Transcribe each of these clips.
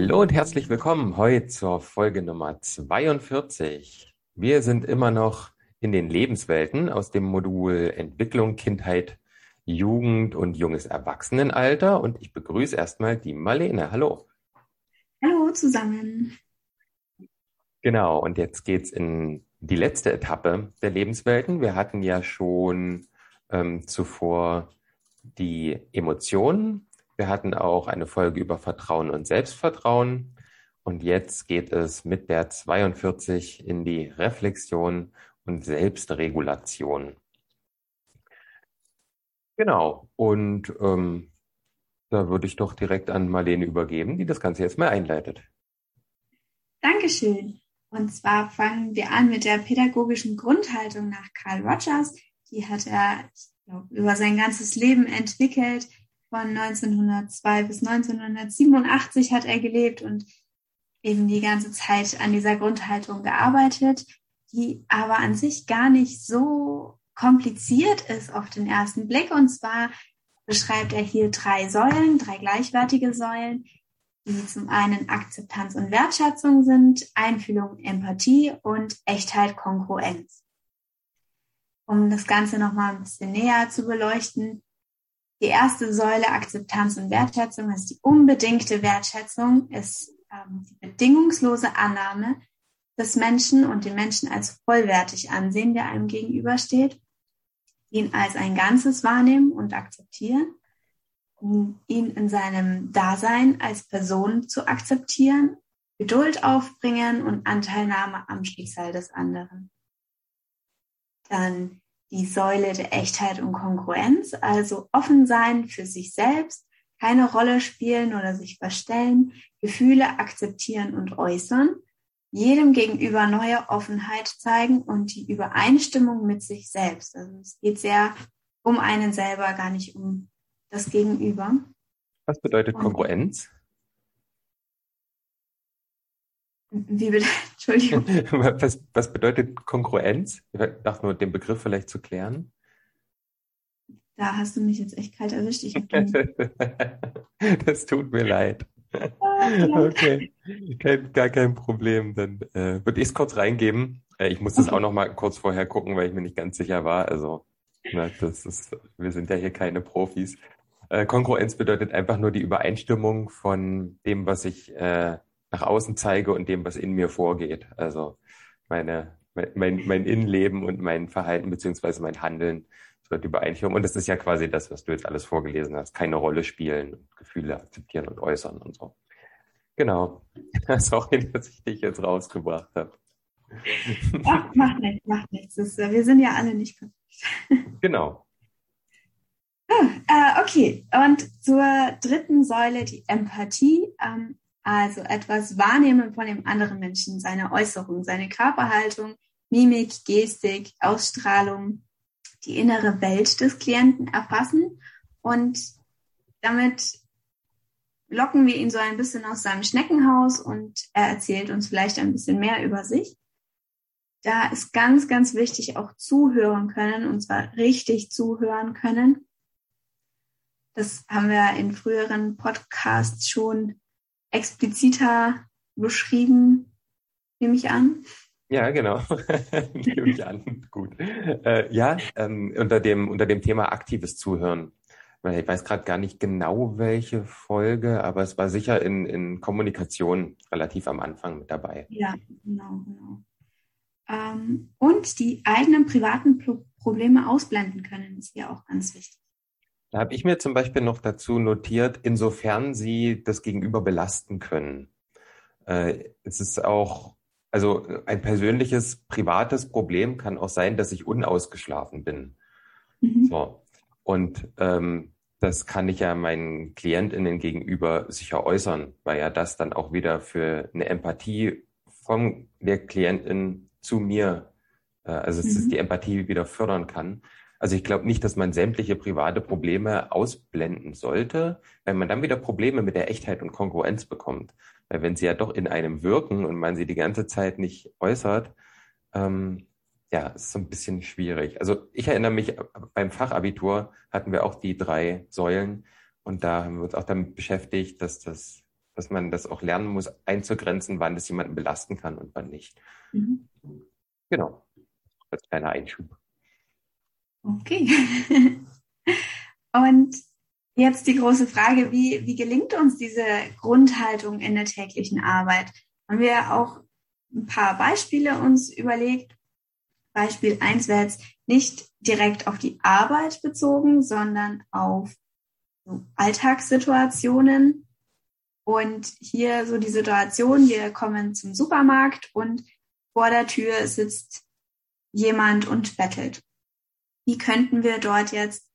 Hallo und herzlich willkommen heute zur Folge Nummer 42. Wir sind immer noch in den Lebenswelten aus dem Modul Entwicklung, Kindheit, Jugend und junges Erwachsenenalter und ich begrüße erstmal die Marlene. Hallo. Hallo zusammen. Genau, und jetzt geht's in die letzte Etappe der Lebenswelten. Wir hatten ja schon ähm, zuvor die Emotionen wir hatten auch eine Folge über Vertrauen und Selbstvertrauen. Und jetzt geht es mit der 42 in die Reflexion und Selbstregulation. Genau. Und ähm, da würde ich doch direkt an Marlene übergeben, die das Ganze jetzt mal einleitet. Dankeschön. Und zwar fangen wir an mit der pädagogischen Grundhaltung nach Carl Rogers. Die hat er glaub, über sein ganzes Leben entwickelt von 1902 bis 1987 hat er gelebt und eben die ganze Zeit an dieser Grundhaltung gearbeitet, die aber an sich gar nicht so kompliziert ist auf den ersten Blick. Und zwar beschreibt er hier drei Säulen, drei gleichwertige Säulen, die zum einen Akzeptanz und Wertschätzung sind, Einfühlung, Empathie und Echtheit, Kongruenz. Um das Ganze nochmal ein bisschen näher zu beleuchten, die erste Säule Akzeptanz und Wertschätzung ist die unbedingte Wertschätzung, ist ähm, die bedingungslose Annahme des Menschen und den Menschen als vollwertig ansehen, der einem gegenübersteht, ihn als ein Ganzes wahrnehmen und akzeptieren, ihn in seinem Dasein als Person zu akzeptieren, Geduld aufbringen und Anteilnahme am Schicksal des anderen. Dann die Säule der Echtheit und Kongruenz, also offen sein für sich selbst, keine Rolle spielen oder sich verstellen, Gefühle akzeptieren und äußern, jedem gegenüber neue Offenheit zeigen und die Übereinstimmung mit sich selbst. Also es geht sehr um einen selber, gar nicht um das Gegenüber. Was bedeutet Kongruenz? Wie bitte? Entschuldigung. Was, was bedeutet Kongruenz? Ich dachte nur, den Begriff vielleicht zu klären. Da hast du mich jetzt echt kalt erwischt. das tut mir leid. Ah, okay, kein, gar kein Problem. Dann äh, würde ich es kurz reingeben. Äh, ich muss das auch noch mal kurz vorher gucken, weil ich mir nicht ganz sicher war. Also, na, das ist, wir sind ja hier keine Profis. Äh, Kongruenz bedeutet einfach nur die Übereinstimmung von dem, was ich äh, nach außen zeige und dem, was in mir vorgeht. Also meine, mein, mein Innenleben und mein Verhalten beziehungsweise mein Handeln wird übereinstimmung. Und das ist ja quasi das, was du jetzt alles vorgelesen hast. Keine Rolle spielen, Gefühle akzeptieren und äußern und so. Genau. Sorry, dass ich dich jetzt rausgebracht habe. Ach, macht nichts, macht nichts. Ist, wir sind ja alle nicht perfekt. Genau. Ah, äh, okay, und zur dritten Säule, die Empathie. Ähm, also etwas wahrnehmen von dem anderen Menschen, seine Äußerung, seine Körperhaltung, Mimik, Gestik, Ausstrahlung, die innere Welt des Klienten erfassen und damit locken wir ihn so ein bisschen aus seinem Schneckenhaus und er erzählt uns vielleicht ein bisschen mehr über sich. Da ist ganz, ganz wichtig auch zuhören können und zwar richtig zuhören können. Das haben wir in früheren Podcasts schon expliziter beschrieben, nehme ich an. Ja, genau. nehme ich an. Gut. Äh, ja, ähm, unter, dem, unter dem Thema aktives Zuhören. Ich weiß gerade gar nicht genau, welche Folge, aber es war sicher in, in Kommunikation relativ am Anfang mit dabei. Ja, genau, genau. Ähm, und die eigenen privaten Pro Probleme ausblenden können, ist ja auch ganz wichtig. Da habe ich mir zum Beispiel noch dazu notiert, insofern sie das Gegenüber belasten können. Äh, es ist auch, also ein persönliches, privates Problem kann auch sein, dass ich unausgeschlafen bin. Mhm. So. Und ähm, das kann ich ja meinen KlientInnen gegenüber sicher äußern, weil ja das dann auch wieder für eine Empathie von der Klientin zu mir, äh, also es mhm. ist die Empathie wieder fördern kann. Also ich glaube nicht, dass man sämtliche private Probleme ausblenden sollte, weil man dann wieder Probleme mit der Echtheit und Kongruenz bekommt. Weil wenn sie ja doch in einem wirken und man sie die ganze Zeit nicht äußert, ähm, ja, ist so ein bisschen schwierig. Also ich erinnere mich, beim Fachabitur hatten wir auch die drei Säulen und da haben wir uns auch damit beschäftigt, dass das dass man das auch lernen muss, einzugrenzen, wann das jemanden belasten kann und wann nicht. Mhm. Genau. Als kleiner Einschub. Okay. und jetzt die große Frage, wie, wie gelingt uns diese Grundhaltung in der täglichen Arbeit? Haben wir auch ein paar Beispiele uns überlegt. Beispiel eins wäre jetzt nicht direkt auf die Arbeit bezogen, sondern auf so Alltagssituationen. Und hier so die Situation, wir kommen zum Supermarkt und vor der Tür sitzt jemand und bettelt. Wie könnten wir dort jetzt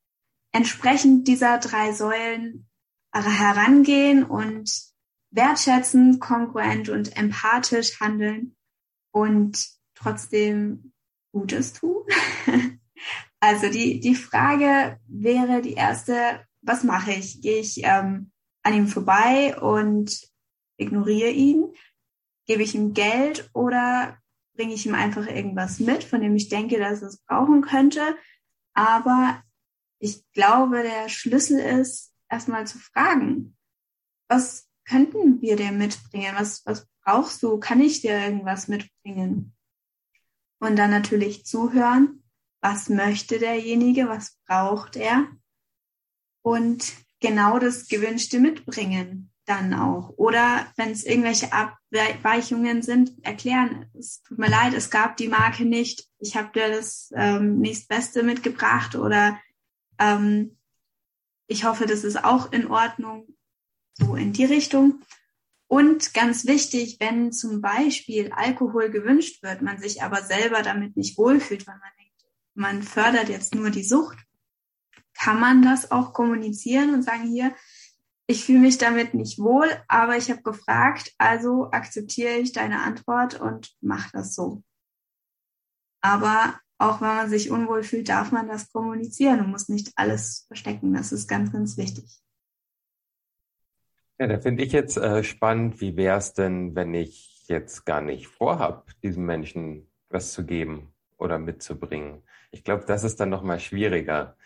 entsprechend dieser drei Säulen herangehen und wertschätzend, kongruent und empathisch handeln und trotzdem Gutes tun? also die, die Frage wäre die erste, was mache ich? Gehe ich ähm, an ihm vorbei und ignoriere ihn? Gebe ich ihm Geld oder bringe ich ihm einfach irgendwas mit, von dem ich denke, dass er es brauchen könnte? Aber ich glaube, der Schlüssel ist, erstmal zu fragen, was könnten wir dir mitbringen? Was, was brauchst du? Kann ich dir irgendwas mitbringen? Und dann natürlich zuhören. Was möchte derjenige? Was braucht er? und genau das Gewünschte mitbringen dann auch. Oder wenn es irgendwelche Abweichungen sind, erklären, es tut mir leid, es gab die Marke nicht, ich habe dir das ähm, nächstbeste mitgebracht oder ähm, ich hoffe, das ist auch in Ordnung, so in die Richtung. Und ganz wichtig, wenn zum Beispiel Alkohol gewünscht wird, man sich aber selber damit nicht wohlfühlt, weil man denkt, man fördert jetzt nur die Sucht, kann man das auch kommunizieren und sagen, hier, ich fühle mich damit nicht wohl, aber ich habe gefragt, also akzeptiere ich deine Antwort und mache das so. Aber auch wenn man sich unwohl fühlt, darf man das kommunizieren und muss nicht alles verstecken. Das ist ganz, ganz wichtig. Ja, da finde ich jetzt äh, spannend, wie wäre es denn, wenn ich jetzt gar nicht vorhab, diesem Menschen was zu geben oder mitzubringen? Ich glaube, das ist dann nochmal schwieriger.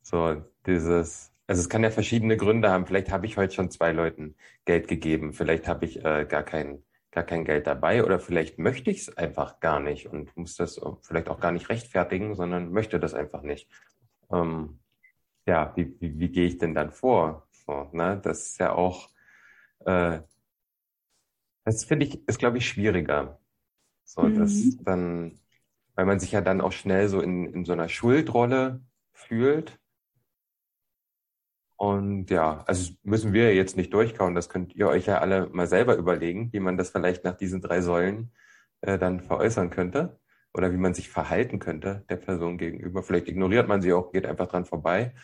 So dieses, also es kann ja verschiedene Gründe haben. Vielleicht habe ich heute schon zwei Leuten Geld gegeben. Vielleicht habe ich äh, gar kein, gar kein Geld dabei oder vielleicht möchte ich es einfach gar nicht und muss das vielleicht auch gar nicht rechtfertigen, sondern möchte das einfach nicht. Ähm, ja, wie, wie, wie gehe ich denn dann vor? So, ne? Das ist ja auch, äh, das finde ich, ist glaube ich schwieriger. So, mhm. das dann, weil man sich ja dann auch schnell so in, in so einer Schuldrolle fühlt und ja, also müssen wir jetzt nicht durchkauen. Das könnt ihr euch ja alle mal selber überlegen, wie man das vielleicht nach diesen drei Säulen äh, dann veräußern könnte oder wie man sich verhalten könnte der Person gegenüber. Vielleicht ignoriert man sie auch, geht einfach dran vorbei.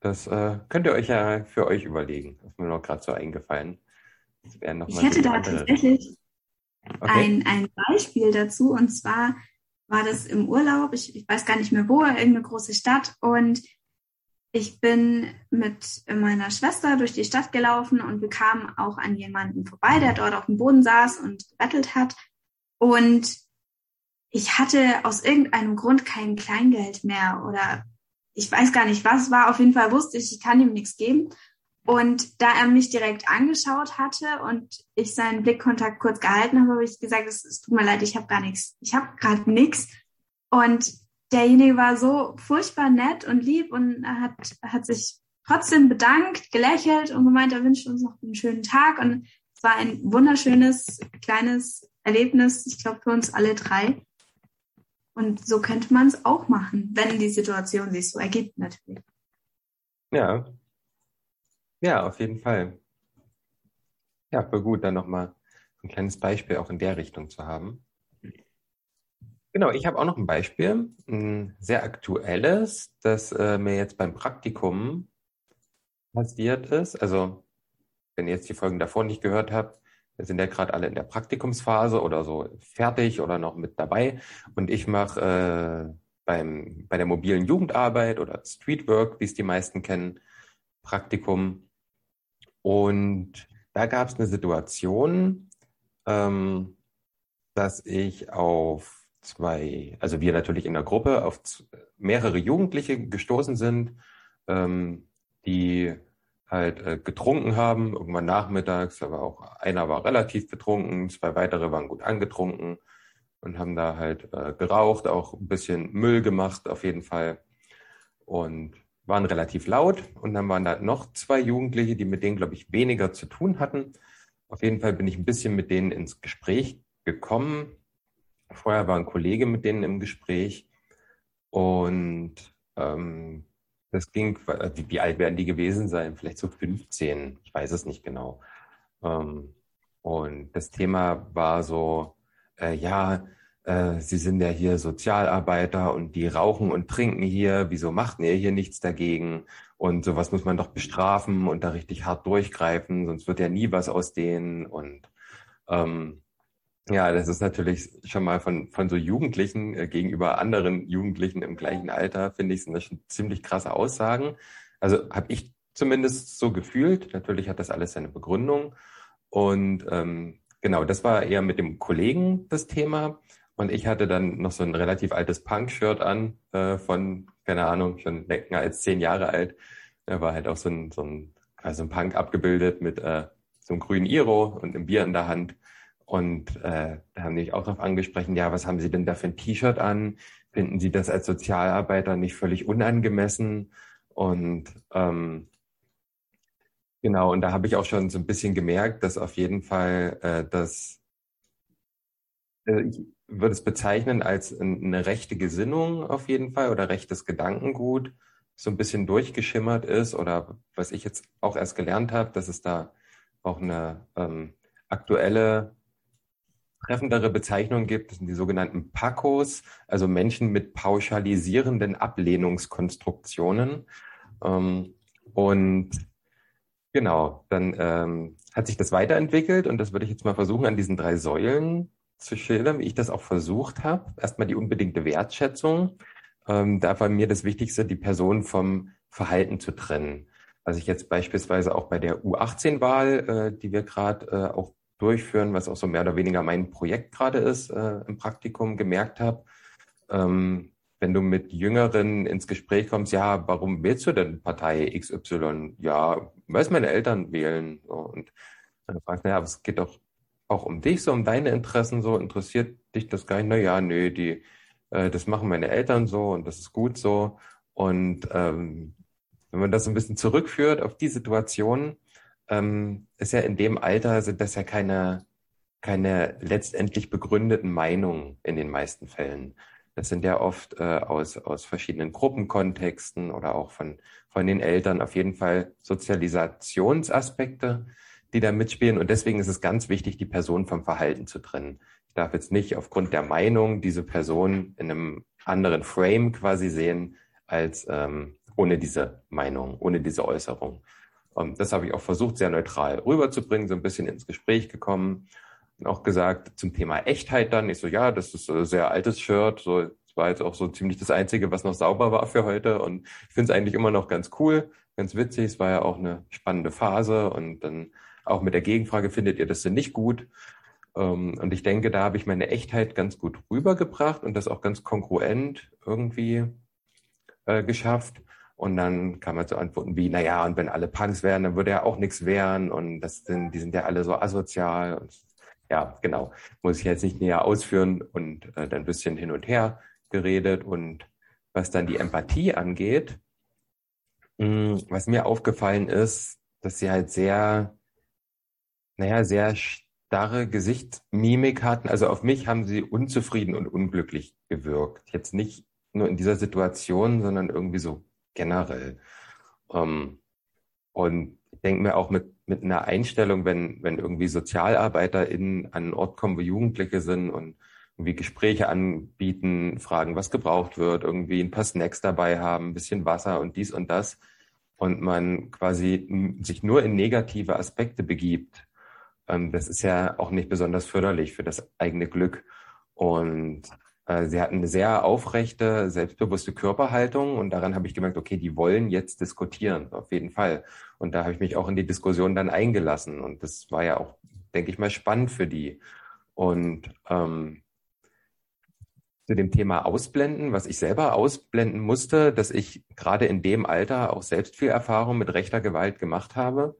Das äh, könnt ihr euch ja für euch überlegen. Das ist mir noch gerade so eingefallen. ich hätte da tatsächlich okay. ein, ein Beispiel dazu. Und zwar war das im Urlaub, ich, ich weiß gar nicht mehr wo, irgendeine große Stadt. Und ich bin mit meiner Schwester durch die Stadt gelaufen und wir kamen auch an jemanden vorbei, der dort auf dem Boden saß und gebettelt hat. Und ich hatte aus irgendeinem Grund kein Kleingeld mehr oder ich weiß gar nicht, was war. Auf jeden Fall wusste ich, ich kann ihm nichts geben. Und da er mich direkt angeschaut hatte und ich seinen Blickkontakt kurz gehalten habe, habe ich gesagt, es, es tut mir leid, ich habe gar nichts. Ich habe gerade nichts. Und derjenige war so furchtbar nett und lieb und hat, hat sich trotzdem bedankt, gelächelt und gemeint, er wünscht uns noch einen schönen Tag. Und es war ein wunderschönes kleines Erlebnis, ich glaube, für uns alle drei. Und so könnte man es auch machen, wenn die Situation sich so ergibt, natürlich. Ja. Ja, auf jeden Fall. Ja, voll gut, dann nochmal ein kleines Beispiel auch in der Richtung zu haben. Genau, ich habe auch noch ein Beispiel, ein sehr aktuelles, das äh, mir jetzt beim Praktikum passiert ist. Also, wenn ihr jetzt die Folgen davor nicht gehört habt, sind ja gerade alle in der Praktikumsphase oder so fertig oder noch mit dabei. Und ich mache äh, beim, bei der mobilen Jugendarbeit oder Streetwork, wie es die meisten kennen, Praktikum. Und da gab es eine Situation, ähm, dass ich auf zwei, also wir natürlich in der Gruppe auf mehrere Jugendliche gestoßen sind, ähm, die halt äh, getrunken haben, irgendwann nachmittags, aber auch einer war relativ betrunken, zwei weitere waren gut angetrunken und haben da halt äh, geraucht, auch ein bisschen Müll gemacht auf jeden Fall und waren relativ laut und dann waren da noch zwei Jugendliche, die mit denen, glaube ich, weniger zu tun hatten. Auf jeden Fall bin ich ein bisschen mit denen ins Gespräch gekommen. Vorher war ein Kollege mit denen im Gespräch und ähm, das ging, wie, wie, alt werden die gewesen sein? Vielleicht so 15, ich weiß es nicht genau. Ähm, und das Thema war so, äh, ja, äh, Sie sind ja hier Sozialarbeiter und die rauchen und trinken hier, wieso macht ihr hier nichts dagegen? Und sowas muss man doch bestrafen und da richtig hart durchgreifen, sonst wird ja nie was aus denen. Und ähm, ja, das ist natürlich schon mal von, von so Jugendlichen äh, gegenüber anderen Jugendlichen im gleichen Alter, finde ich, sind das schon ziemlich krasse Aussagen. Also habe ich zumindest so gefühlt. Natürlich hat das alles seine Begründung. Und ähm, genau, das war eher mit dem Kollegen das Thema. Und ich hatte dann noch so ein relativ altes Punk-Shirt an, äh, von, keine Ahnung, schon länger als zehn Jahre alt. Da war halt auch so ein, so ein, also ein Punk abgebildet mit äh, so einem grünen Iro und einem Bier in der Hand. Und äh, da haben die mich auch darauf angesprochen, ja, was haben Sie denn da für ein T-Shirt an? Finden Sie das als Sozialarbeiter nicht völlig unangemessen? Und ähm, genau, und da habe ich auch schon so ein bisschen gemerkt, dass auf jeden Fall äh, das, äh, ich würde es bezeichnen als eine rechte Gesinnung auf jeden Fall oder rechtes Gedankengut so ein bisschen durchgeschimmert ist oder was ich jetzt auch erst gelernt habe, dass es da auch eine ähm, aktuelle treffendere Bezeichnung gibt, das sind die sogenannten PACOs, also Menschen mit pauschalisierenden Ablehnungskonstruktionen. Ähm, und genau, dann ähm, hat sich das weiterentwickelt und das würde ich jetzt mal versuchen, an diesen drei Säulen zu schildern, wie ich das auch versucht habe. Erstmal die unbedingte Wertschätzung. Ähm, da war mir das Wichtigste, die Person vom Verhalten zu trennen. Was ich jetzt beispielsweise auch bei der U18-Wahl, äh, die wir gerade äh, auch durchführen, was auch so mehr oder weniger mein Projekt gerade ist äh, im Praktikum, gemerkt habe. Ähm, wenn du mit Jüngeren ins Gespräch kommst, ja, warum wählst du denn Partei XY? Ja, weil es meine Eltern wählen. So, und dann fragst du, ja, es geht doch auch um dich, so um deine Interessen, so interessiert dich das gar nicht? Na ja, nö, die, äh, das machen meine Eltern so und das ist gut so. Und ähm, wenn man das ein bisschen zurückführt auf die Situation, ähm, ist ja in dem Alter sind das ja keine, keine letztendlich begründeten Meinungen in den meisten Fällen. Das sind ja oft äh, aus, aus verschiedenen Gruppenkontexten oder auch von, von den Eltern auf jeden Fall Sozialisationsaspekte, die da mitspielen. Und deswegen ist es ganz wichtig, die Person vom Verhalten zu trennen. Ich darf jetzt nicht aufgrund der Meinung diese Person in einem anderen Frame quasi sehen, als ähm, ohne diese Meinung, ohne diese Äußerung. Und das habe ich auch versucht, sehr neutral rüberzubringen, so ein bisschen ins Gespräch gekommen und auch gesagt zum Thema Echtheit dann. Ich so, ja, das ist ein sehr altes Shirt, so das war jetzt auch so ziemlich das Einzige, was noch sauber war für heute. Und ich finde es eigentlich immer noch ganz cool, ganz witzig. Es war ja auch eine spannende Phase. Und dann auch mit der Gegenfrage, findet ihr das denn nicht gut? Ähm, und ich denke, da habe ich meine Echtheit ganz gut rübergebracht und das auch ganz kongruent irgendwie äh, geschafft. Und dann kann man so antworten wie, naja, und wenn alle Punks wären, dann würde ja auch nichts wären und das sind, die sind ja alle so asozial. Und ja, genau. Muss ich jetzt nicht näher ausführen und äh, dann ein bisschen hin und her geredet. Und was dann die Empathie angeht, mh, hm, was mir aufgefallen ist, dass sie halt sehr, naja, sehr starre Gesichtsmimik hatten. Also auf mich haben sie unzufrieden und unglücklich gewirkt. Jetzt nicht nur in dieser Situation, sondern irgendwie so generell. Ähm, und ich denke mir auch mit, mit einer Einstellung, wenn, wenn irgendwie SozialarbeiterInnen an einen Ort kommen, wo Jugendliche sind und irgendwie Gespräche anbieten, fragen, was gebraucht wird, irgendwie ein paar Snacks dabei haben, ein bisschen Wasser und dies und das und man quasi sich nur in negative Aspekte begibt, ähm, das ist ja auch nicht besonders förderlich für das eigene Glück. Und sie hatten eine sehr aufrechte, selbstbewusste Körperhaltung und daran habe ich gemerkt, okay, die wollen jetzt diskutieren, auf jeden Fall. Und da habe ich mich auch in die Diskussion dann eingelassen und das war ja auch, denke ich mal, spannend für die. Und ähm, zu dem Thema Ausblenden, was ich selber ausblenden musste, dass ich gerade in dem Alter auch selbst viel Erfahrung mit rechter Gewalt gemacht habe.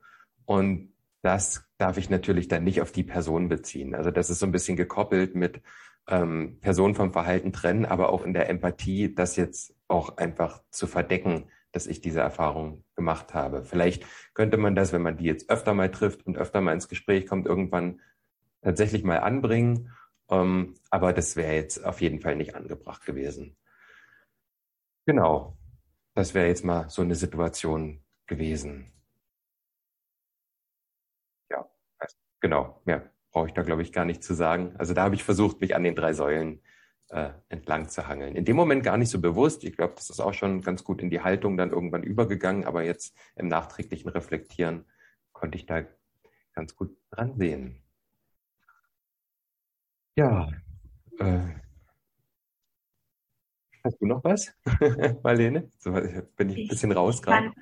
Und das darf ich natürlich dann nicht auf die Person beziehen. Also das ist so ein bisschen gekoppelt mit ähm, Person vom Verhalten trennen, aber auch in der Empathie, das jetzt auch einfach zu verdecken, dass ich diese Erfahrung gemacht habe. Vielleicht könnte man das, wenn man die jetzt öfter mal trifft und öfter mal ins Gespräch kommt, irgendwann tatsächlich mal anbringen. Ähm, aber das wäre jetzt auf jeden Fall nicht angebracht gewesen. Genau. Das wäre jetzt mal so eine Situation gewesen. Ja, genau. Mehr brauche ich da, glaube ich, gar nicht zu sagen. Also da habe ich versucht, mich an den drei Säulen äh, entlang zu hangeln. In dem Moment gar nicht so bewusst. Ich glaube, das ist auch schon ganz gut in die Haltung dann irgendwann übergegangen, aber jetzt im nachträglichen Reflektieren konnte ich da ganz gut dran sehen. Ja, äh, hast du noch was, Marlene? So bin ich ein bisschen raus gerade.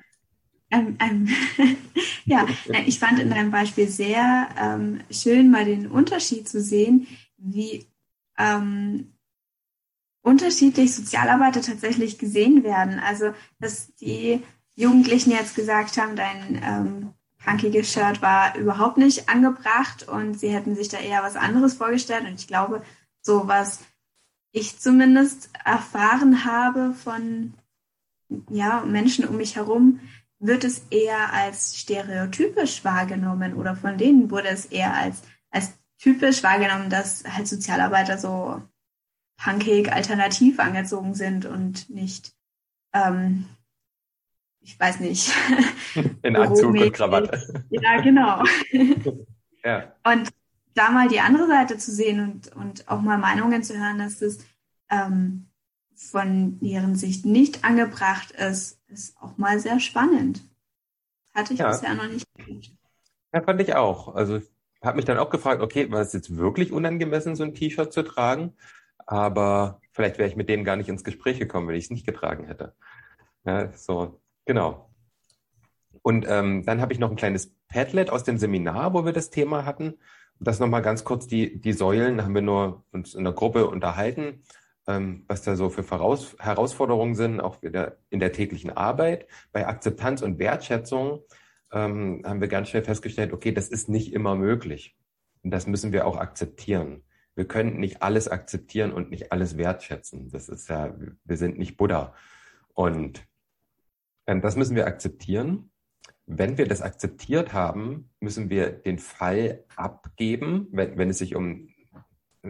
Ähm, ähm, ja, ich fand in deinem Beispiel sehr ähm, schön, mal den Unterschied zu sehen, wie ähm, unterschiedlich Sozialarbeiter tatsächlich gesehen werden. Also, dass die Jugendlichen jetzt gesagt haben, dein ähm, punkiges Shirt war überhaupt nicht angebracht und sie hätten sich da eher was anderes vorgestellt. Und ich glaube, so was ich zumindest erfahren habe von ja, Menschen um mich herum, wird es eher als stereotypisch wahrgenommen oder von denen wurde es eher als, als typisch wahrgenommen, dass halt Sozialarbeiter so punkig alternativ angezogen sind und nicht, ähm, ich weiß nicht. In Anzug und Krawatte. Ja, genau. ja. Und da mal die andere Seite zu sehen und, und auch mal Meinungen zu hören, dass es ähm, von deren Sicht nicht angebracht ist, ist auch mal sehr spannend. Hatte ich ja. bisher noch nicht gewünscht. Ja, fand ich auch. Also ich habe mich dann auch gefragt, okay, war es jetzt wirklich unangemessen, so ein T-Shirt zu tragen? Aber vielleicht wäre ich mit denen gar nicht ins Gespräch gekommen, wenn ich es nicht getragen hätte. Ja, so, genau. Und ähm, dann habe ich noch ein kleines Padlet aus dem Seminar, wo wir das Thema hatten. Das nochmal ganz kurz, die, die Säulen haben wir nur uns in der Gruppe unterhalten was da so für Voraus Herausforderungen sind, auch wieder in der täglichen Arbeit. Bei Akzeptanz und Wertschätzung ähm, haben wir ganz schnell festgestellt, okay, das ist nicht immer möglich. Und das müssen wir auch akzeptieren. Wir können nicht alles akzeptieren und nicht alles wertschätzen. Das ist ja, wir sind nicht Buddha. Und ähm, das müssen wir akzeptieren. Wenn wir das akzeptiert haben, müssen wir den Fall abgeben, wenn, wenn es sich um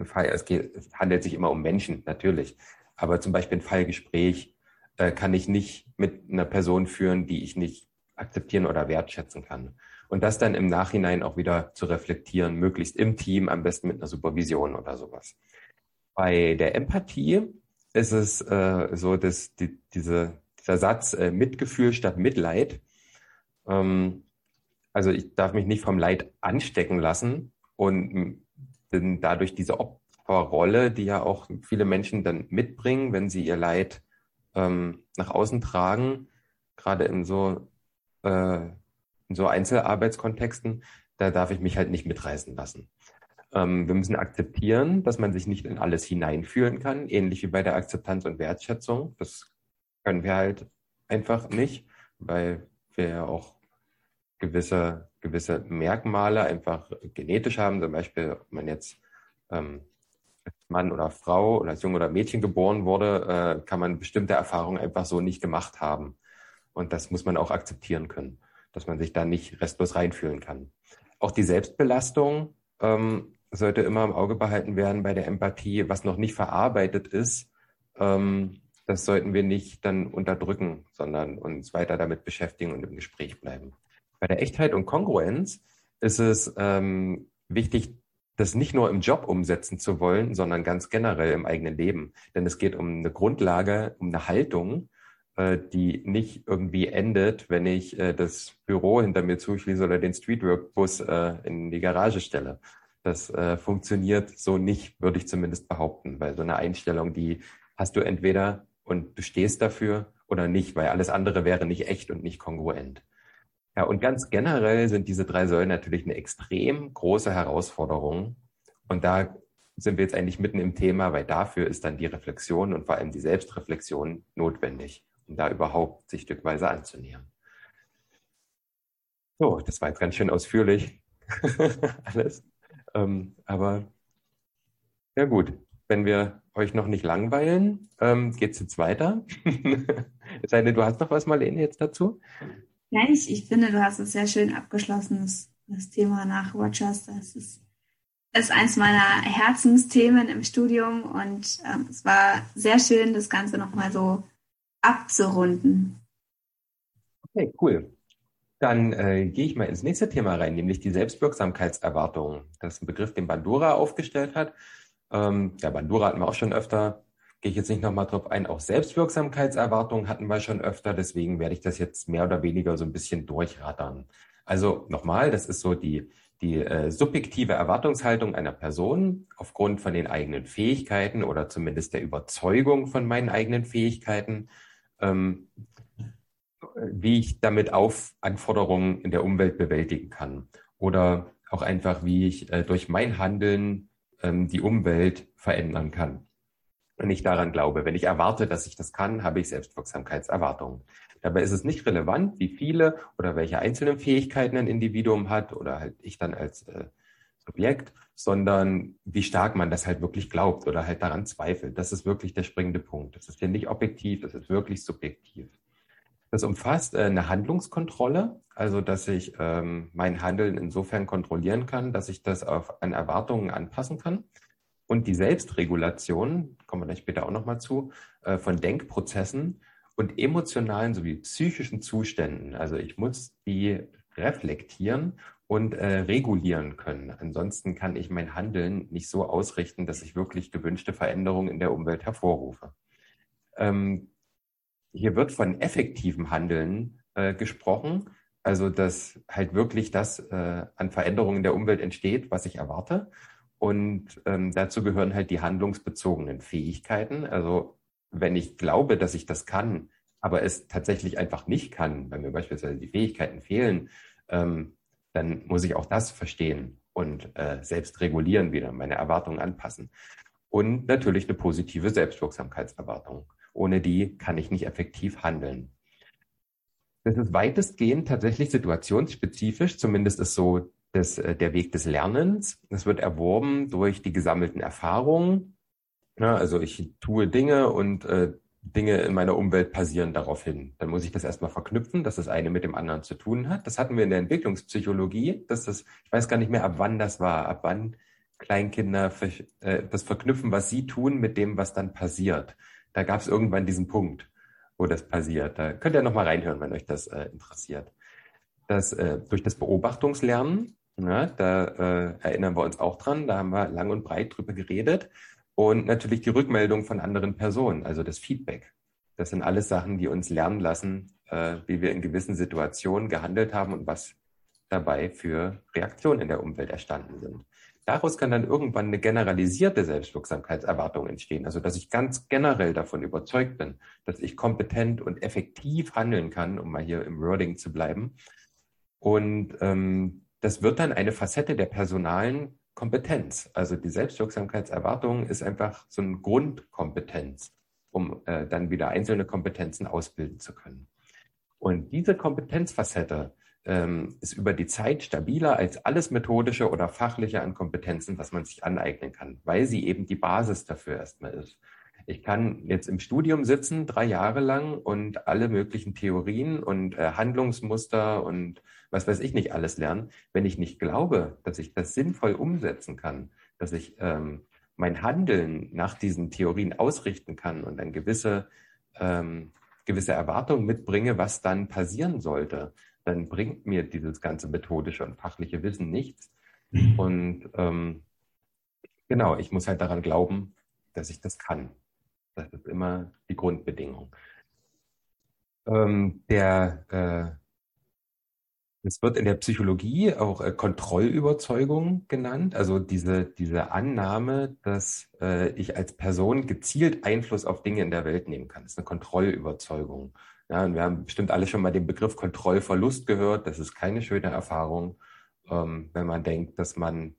Fall, es, geht, handelt sich immer um Menschen, natürlich. Aber zum Beispiel ein Fallgespräch äh, kann ich nicht mit einer Person führen, die ich nicht akzeptieren oder wertschätzen kann. Und das dann im Nachhinein auch wieder zu reflektieren, möglichst im Team, am besten mit einer Supervision oder sowas. Bei der Empathie ist es äh, so, dass die, diese, dieser Satz äh, Mitgefühl statt Mitleid, ähm, also ich darf mich nicht vom Leid anstecken lassen und denn dadurch diese Opferrolle, die ja auch viele Menschen dann mitbringen, wenn sie ihr Leid ähm, nach außen tragen, gerade in so, äh, in so Einzelarbeitskontexten, da darf ich mich halt nicht mitreißen lassen. Ähm, wir müssen akzeptieren, dass man sich nicht in alles hineinfühlen kann, ähnlich wie bei der Akzeptanz und Wertschätzung. Das können wir halt einfach nicht, weil wir ja auch gewisse gewisse Merkmale einfach genetisch haben. Zum Beispiel, ob man jetzt ähm, als Mann oder Frau oder als Junge oder Mädchen geboren wurde, äh, kann man bestimmte Erfahrungen einfach so nicht gemacht haben. Und das muss man auch akzeptieren können, dass man sich da nicht restlos reinfühlen kann. Auch die Selbstbelastung ähm, sollte immer im Auge behalten werden bei der Empathie, was noch nicht verarbeitet ist. Ähm, das sollten wir nicht dann unterdrücken, sondern uns weiter damit beschäftigen und im Gespräch bleiben. Bei der Echtheit und Kongruenz ist es ähm, wichtig, das nicht nur im Job umsetzen zu wollen, sondern ganz generell im eigenen Leben. Denn es geht um eine Grundlage, um eine Haltung, äh, die nicht irgendwie endet, wenn ich äh, das Büro hinter mir zuschließe oder den Streetwork-Bus äh, in die Garage stelle. Das äh, funktioniert so nicht, würde ich zumindest behaupten, weil so eine Einstellung, die hast du entweder und du stehst dafür oder nicht, weil alles andere wäre nicht echt und nicht kongruent. Ja, und ganz generell sind diese drei Säulen natürlich eine extrem große Herausforderung. Und da sind wir jetzt eigentlich mitten im Thema, weil dafür ist dann die Reflexion und vor allem die Selbstreflexion notwendig, um da überhaupt sich stückweise anzunähern. So, das war jetzt ganz schön ausführlich alles. Ähm, aber ja gut, wenn wir euch noch nicht langweilen, ähm, geht es jetzt weiter. es du hast noch was, Marlene, jetzt dazu? Nein, ich, ich finde, du hast es sehr schön abgeschlossen, das, Thema nach Watchers. Das ist, ist eins meiner Herzensthemen im Studium und ähm, es war sehr schön, das Ganze nochmal so abzurunden. Okay, cool. Dann äh, gehe ich mal ins nächste Thema rein, nämlich die Selbstwirksamkeitserwartung. Das ist ein Begriff, den Bandura aufgestellt hat. Ähm, ja, Bandura hatten wir auch schon öfter. Gehe ich jetzt nicht nochmal drauf ein. Auch Selbstwirksamkeitserwartungen hatten wir schon öfter. Deswegen werde ich das jetzt mehr oder weniger so ein bisschen durchrattern. Also nochmal, das ist so die, die äh, subjektive Erwartungshaltung einer Person aufgrund von den eigenen Fähigkeiten oder zumindest der Überzeugung von meinen eigenen Fähigkeiten. Ähm, wie ich damit auf Anforderungen in der Umwelt bewältigen kann. Oder auch einfach, wie ich äh, durch mein Handeln ähm, die Umwelt verändern kann. Wenn ich daran glaube, wenn ich erwarte, dass ich das kann, habe ich Selbstwirksamkeitserwartungen. Dabei ist es nicht relevant, wie viele oder welche einzelnen Fähigkeiten ein Individuum hat oder halt ich dann als äh, Subjekt, sondern wie stark man das halt wirklich glaubt oder halt daran zweifelt. Das ist wirklich der springende Punkt. Das ist hier nicht objektiv, das ist wirklich subjektiv. Das umfasst äh, eine Handlungskontrolle, also dass ich ähm, mein Handeln insofern kontrollieren kann, dass ich das auf an Erwartungen anpassen kann. Und die Selbstregulation, kommen wir dann später auch nochmal zu, äh, von Denkprozessen und emotionalen sowie psychischen Zuständen. Also ich muss die reflektieren und äh, regulieren können. Ansonsten kann ich mein Handeln nicht so ausrichten, dass ich wirklich gewünschte Veränderungen in der Umwelt hervorrufe. Ähm, hier wird von effektivem Handeln äh, gesprochen, also dass halt wirklich das äh, an Veränderungen der Umwelt entsteht, was ich erwarte. Und ähm, dazu gehören halt die handlungsbezogenen Fähigkeiten. Also wenn ich glaube, dass ich das kann, aber es tatsächlich einfach nicht kann, weil mir beispielsweise die Fähigkeiten fehlen, ähm, dann muss ich auch das verstehen und äh, selbst regulieren wieder, meine Erwartungen anpassen. Und natürlich eine positive Selbstwirksamkeitserwartung. Ohne die kann ich nicht effektiv handeln. Das ist weitestgehend tatsächlich situationsspezifisch, zumindest ist so das, äh, der Weg des Lernens. Das wird erworben durch die gesammelten Erfahrungen. Ja, also ich tue Dinge und äh, Dinge in meiner Umwelt passieren daraufhin. Dann muss ich das erstmal verknüpfen, dass das eine mit dem anderen zu tun hat. Das hatten wir in der Entwicklungspsychologie, dass das, ich weiß gar nicht mehr, ab wann das war, ab wann Kleinkinder äh, das verknüpfen, was sie tun, mit dem, was dann passiert da gab es irgendwann diesen Punkt, wo das passiert. Da könnt ihr nochmal reinhören, wenn euch das äh, interessiert. Das, äh, durch das Beobachtungslernen, ja, da äh, erinnern wir uns auch dran, da haben wir lang und breit drüber geredet. Und natürlich die Rückmeldung von anderen Personen, also das Feedback. Das sind alles Sachen, die uns lernen lassen, äh, wie wir in gewissen Situationen gehandelt haben und was dabei für Reaktionen in der Umwelt erstanden sind. Daraus kann dann irgendwann eine generalisierte Selbstwirksamkeitserwartung entstehen. Also, dass ich ganz generell davon überzeugt bin, dass ich kompetent und effektiv handeln kann, um mal hier im Wording zu bleiben. Und ähm, das wird dann eine Facette der personalen Kompetenz. Also die Selbstwirksamkeitserwartung ist einfach so eine Grundkompetenz, um äh, dann wieder einzelne Kompetenzen ausbilden zu können. Und diese Kompetenzfacette, ähm, ist über die Zeit stabiler als alles methodische oder fachliche an Kompetenzen, was man sich aneignen kann, weil sie eben die Basis dafür erstmal ist. Ich kann jetzt im Studium sitzen, drei Jahre lang und alle möglichen Theorien und äh, Handlungsmuster und was weiß ich nicht alles lernen. Wenn ich nicht glaube, dass ich das sinnvoll umsetzen kann, dass ich ähm, mein Handeln nach diesen Theorien ausrichten kann und dann gewisse, ähm, gewisse Erwartungen mitbringe, was dann passieren sollte, dann bringt mir dieses ganze methodische und fachliche Wissen nichts. Mhm. Und ähm, genau, ich muss halt daran glauben, dass ich das kann. Das ist immer die Grundbedingung. Ähm, der, äh, es wird in der Psychologie auch äh, Kontrollüberzeugung genannt, also diese, diese Annahme, dass äh, ich als Person gezielt Einfluss auf Dinge in der Welt nehmen kann. Das ist eine Kontrollüberzeugung. Ja, und wir haben bestimmt alle schon mal den Begriff Kontrollverlust gehört. Das ist keine schöne Erfahrung, ähm, wenn man denkt, dass man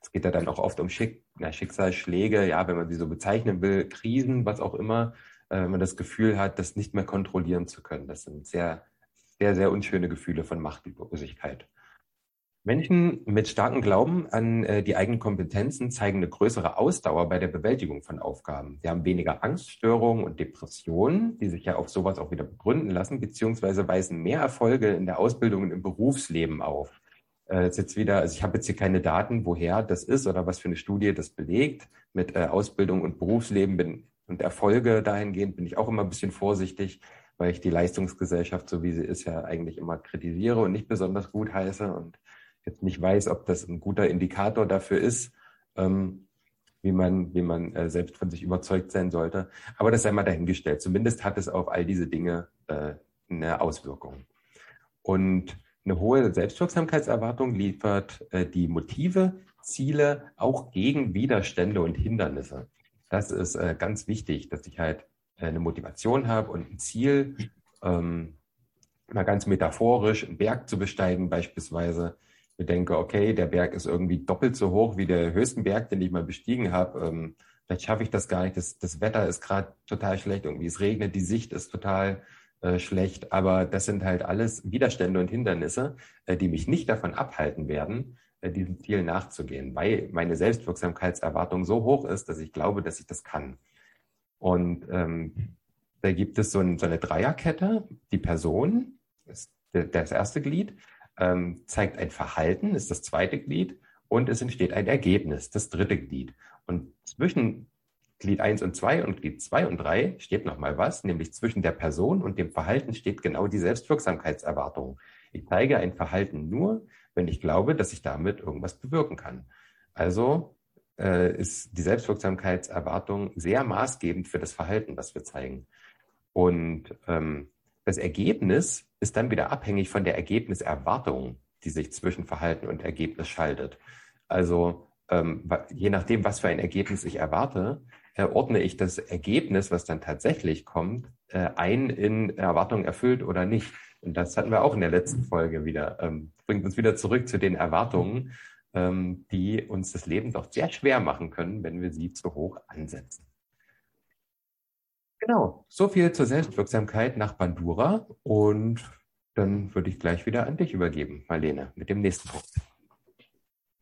es geht ja dann auch oft um Schick, na, Schicksalsschläge, ja, wenn man sie so bezeichnen will, Krisen, was auch immer, äh, wenn man das Gefühl hat, das nicht mehr kontrollieren zu können. Das sind sehr, sehr, sehr unschöne Gefühle von Machtlosigkeit. Menschen mit starkem Glauben an äh, die eigenen Kompetenzen zeigen eine größere Ausdauer bei der Bewältigung von Aufgaben. Sie haben weniger Angststörungen und Depressionen, die sich ja auf sowas auch wieder begründen lassen, beziehungsweise weisen mehr Erfolge in der Ausbildung und im Berufsleben auf. Äh, jetzt wieder, also ich habe jetzt hier keine Daten, woher das ist oder was für eine Studie das belegt. Mit äh, Ausbildung und Berufsleben bin, und Erfolge dahingehend bin ich auch immer ein bisschen vorsichtig, weil ich die Leistungsgesellschaft, so wie sie ist, ja eigentlich immer kritisiere und nicht besonders gut heiße und jetzt nicht weiß, ob das ein guter Indikator dafür ist, ähm, wie man, wie man äh, selbst von sich überzeugt sein sollte. Aber das sei mal dahingestellt. Zumindest hat es auf all diese Dinge äh, eine Auswirkung. Und eine hohe Selbstwirksamkeitserwartung liefert äh, die Motive, Ziele auch gegen Widerstände und Hindernisse. Das ist äh, ganz wichtig, dass ich halt eine Motivation habe und ein Ziel, ähm, mal ganz metaphorisch, einen Berg zu besteigen beispielsweise. Ich denke, okay, der Berg ist irgendwie doppelt so hoch wie der höchsten Berg, den ich mal bestiegen habe. Ähm, vielleicht schaffe ich das gar nicht. Das, das Wetter ist gerade total schlecht. Irgendwie es regnet, die Sicht ist total äh, schlecht. Aber das sind halt alles Widerstände und Hindernisse, äh, die mich nicht davon abhalten werden, äh, diesem Ziel nachzugehen, weil meine Selbstwirksamkeitserwartung so hoch ist, dass ich glaube, dass ich das kann. Und ähm, da gibt es so, ein, so, eine Dreierkette. Die Person ist das erste Glied, ähm, zeigt ein Verhalten, ist das zweite Glied und es entsteht ein Ergebnis, das dritte Glied. Und zwischen Glied 1 und 2 und Glied 2 und 3 steht nochmal was, nämlich zwischen der Person und dem Verhalten steht genau die Selbstwirksamkeitserwartung. Ich zeige ein Verhalten nur, wenn ich glaube, dass ich damit irgendwas bewirken kann. Also äh, ist die Selbstwirksamkeitserwartung sehr maßgebend für das Verhalten, was wir zeigen. Und ähm, das Ergebnis ist dann wieder abhängig von der Ergebniserwartung, die sich zwischen Verhalten und Ergebnis schaltet. Also ähm, je nachdem, was für ein Ergebnis ich erwarte, äh, ordne ich das Ergebnis, was dann tatsächlich kommt, äh, ein in Erwartung erfüllt oder nicht. Und das hatten wir auch in der letzten Folge wieder. Ähm, bringt uns wieder zurück zu den Erwartungen, ähm, die uns das Leben doch sehr schwer machen können, wenn wir sie zu hoch ansetzen. Genau, so viel zur Selbstwirksamkeit nach Bandura. Und dann würde ich gleich wieder an dich übergeben, Marlene, mit dem nächsten Punkt.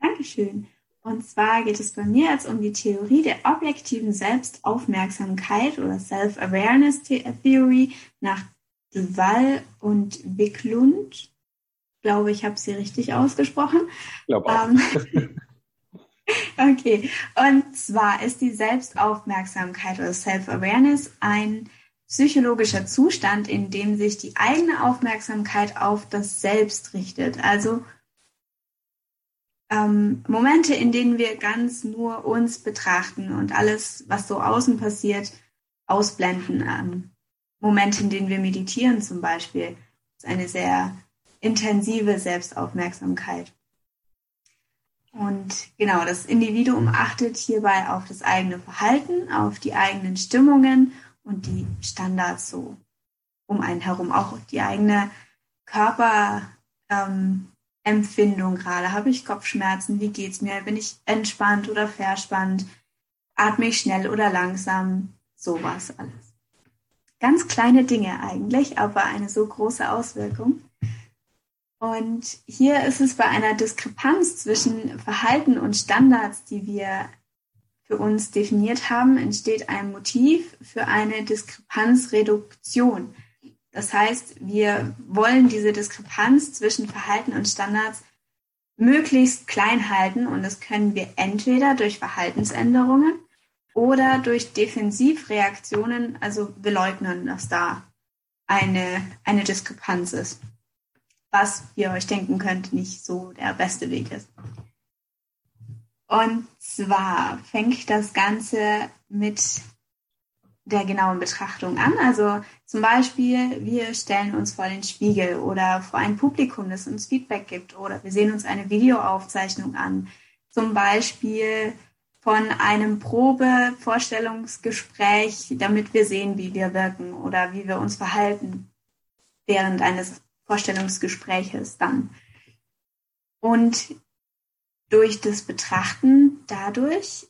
Dankeschön. Und zwar geht es bei mir jetzt um die Theorie der objektiven Selbstaufmerksamkeit oder Self-Awareness Theory nach Duval und Wicklund. Glaube, ich habe sie richtig ausgesprochen. Glaube auch. Ähm, okay, und zwar ist die Selbstaufmerksamkeit oder Self-Awareness ein psychologischer Zustand, in dem sich die eigene Aufmerksamkeit auf das Selbst richtet. Also ähm, Momente, in denen wir ganz nur uns betrachten und alles, was so außen passiert, ausblenden. Ähm, Momente, in denen wir meditieren zum Beispiel, ist eine sehr intensive Selbstaufmerksamkeit. Und genau, das Individuum achtet hierbei auf das eigene Verhalten, auf die eigenen Stimmungen und die Standards so um einen herum, auch die eigene Körperempfindung ähm, gerade. Habe ich Kopfschmerzen? Wie geht's mir? Bin ich entspannt oder verspannt? Atme ich schnell oder langsam? Sowas alles. Ganz kleine Dinge eigentlich, aber eine so große Auswirkung. Und hier ist es bei einer Diskrepanz zwischen Verhalten und Standards, die wir für uns definiert haben, entsteht ein Motiv für eine Diskrepanzreduktion. Das heißt, wir wollen diese Diskrepanz zwischen Verhalten und Standards möglichst klein halten und das können wir entweder durch Verhaltensänderungen oder durch Defensivreaktionen, also wir leugnen, dass da eine, eine Diskrepanz ist. Was ihr euch denken könnt, nicht so der beste Weg ist. Und zwar fängt das Ganze mit der genauen Betrachtung an. Also zum Beispiel, wir stellen uns vor den Spiegel oder vor ein Publikum, das uns Feedback gibt oder wir sehen uns eine Videoaufzeichnung an. Zum Beispiel von einem Probevorstellungsgespräch, damit wir sehen, wie wir wirken oder wie wir uns verhalten während eines Vorstellungsgespräches dann. Und durch das Betrachten dadurch